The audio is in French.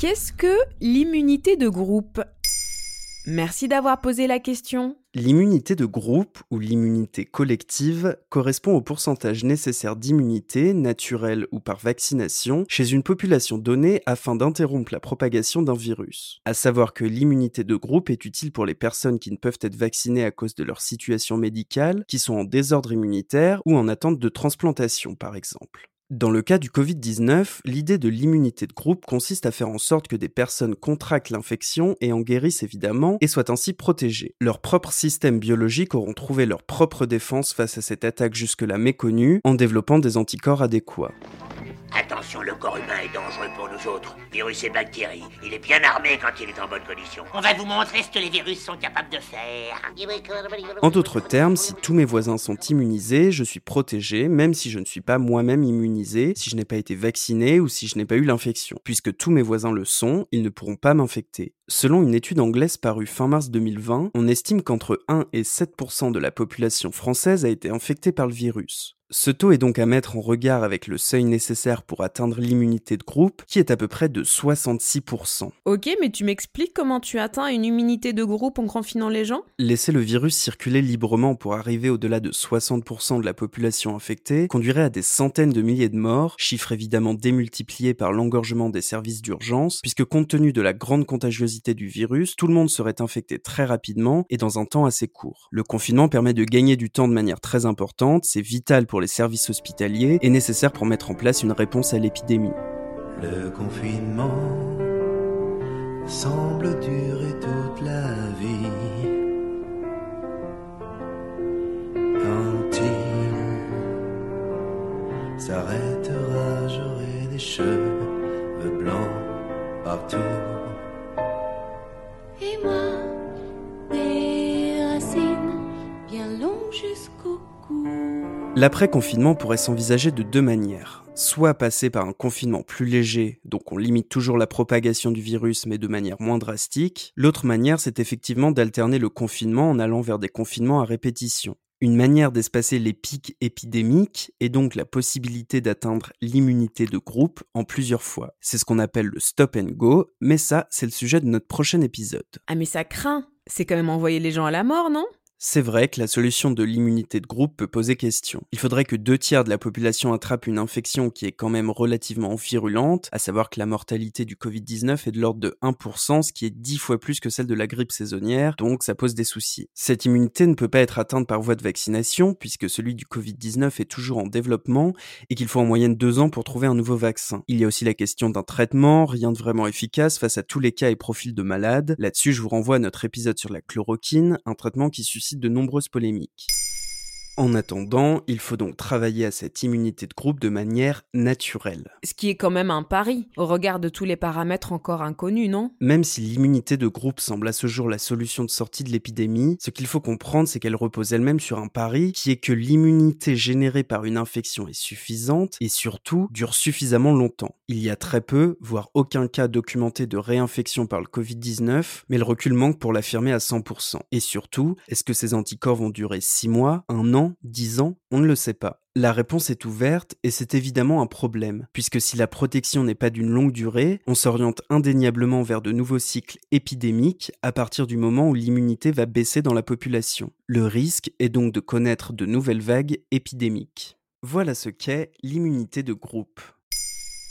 Qu'est-ce que l'immunité de groupe? Merci d'avoir posé la question. L'immunité de groupe ou l'immunité collective correspond au pourcentage nécessaire d'immunité, naturelle ou par vaccination, chez une population donnée afin d'interrompre la propagation d'un virus. À savoir que l'immunité de groupe est utile pour les personnes qui ne peuvent être vaccinées à cause de leur situation médicale, qui sont en désordre immunitaire ou en attente de transplantation par exemple. Dans le cas du Covid-19, l'idée de l'immunité de groupe consiste à faire en sorte que des personnes contractent l'infection et en guérissent évidemment et soient ainsi protégées. Leurs propres systèmes biologiques auront trouvé leur propre défense face à cette attaque jusque-là méconnue en développant des anticorps adéquats. Attention, le corps humain est dangereux pour nous autres. Virus et bactéries. Il est bien armé quand il est en bonne condition. On va vous montrer ce que les virus sont capables de faire. En d'autres termes, si tous mes voisins sont immunisés, je suis protégé, même si je ne suis pas moi-même immunisé, si je n'ai pas été vacciné ou si je n'ai pas eu l'infection. Puisque tous mes voisins le sont, ils ne pourront pas m'infecter. Selon une étude anglaise parue fin mars 2020, on estime qu'entre 1 et 7% de la population française a été infectée par le virus. Ce taux est donc à mettre en regard avec le seuil nécessaire pour atteindre l'immunité de groupe, qui est à peu près de 66%. Ok, mais tu m'expliques comment tu atteins une immunité de groupe en confinant les gens? Laisser le virus circuler librement pour arriver au-delà de 60% de la population infectée conduirait à des centaines de milliers de morts, chiffre évidemment démultiplié par l'engorgement des services d'urgence, puisque compte tenu de la grande contagiosité du virus, tout le monde serait infecté très rapidement et dans un temps assez court. Le confinement permet de gagner du temps de manière très importante, c'est vital pour les services hospitaliers est nécessaire pour mettre en place une réponse à l'épidémie. Le confinement semble durer toute la vie. Quand il s'arrêtera, j'aurai des cheveux blancs partout. Jusqu'au cou. L'après-confinement pourrait s'envisager de deux manières. Soit passer par un confinement plus léger, donc on limite toujours la propagation du virus mais de manière moins drastique. L'autre manière, c'est effectivement d'alterner le confinement en allant vers des confinements à répétition. Une manière d'espacer les pics épidémiques et donc la possibilité d'atteindre l'immunité de groupe en plusieurs fois. C'est ce qu'on appelle le stop and go, mais ça, c'est le sujet de notre prochain épisode. Ah mais ça craint. C'est quand même envoyer les gens à la mort, non? C'est vrai que la solution de l'immunité de groupe peut poser question. Il faudrait que deux tiers de la population attrape une infection qui est quand même relativement virulente, à savoir que la mortalité du Covid-19 est de l'ordre de 1%, ce qui est 10 fois plus que celle de la grippe saisonnière, donc ça pose des soucis. Cette immunité ne peut pas être atteinte par voie de vaccination, puisque celui du Covid-19 est toujours en développement et qu'il faut en moyenne deux ans pour trouver un nouveau vaccin. Il y a aussi la question d'un traitement, rien de vraiment efficace face à tous les cas et profils de malades. Là-dessus, je vous renvoie à notre épisode sur la chloroquine, un traitement qui suscite de nombreuses polémiques. En attendant, il faut donc travailler à cette immunité de groupe de manière naturelle. Ce qui est quand même un pari, au regard de tous les paramètres encore inconnus, non? Même si l'immunité de groupe semble à ce jour la solution de sortie de l'épidémie, ce qu'il faut comprendre, c'est qu'elle repose elle-même sur un pari qui est que l'immunité générée par une infection est suffisante et surtout dure suffisamment longtemps. Il y a très peu, voire aucun cas documenté de réinfection par le Covid-19, mais le recul manque pour l'affirmer à 100%. Et surtout, est-ce que ces anticorps vont durer 6 mois, 1 an 10 ans? On ne le sait pas. La réponse est ouverte et c'est évidemment un problème, puisque si la protection n'est pas d'une longue durée, on s'oriente indéniablement vers de nouveaux cycles épidémiques à partir du moment où l'immunité va baisser dans la population. Le risque est donc de connaître de nouvelles vagues épidémiques. Voilà ce qu'est l'immunité de groupe.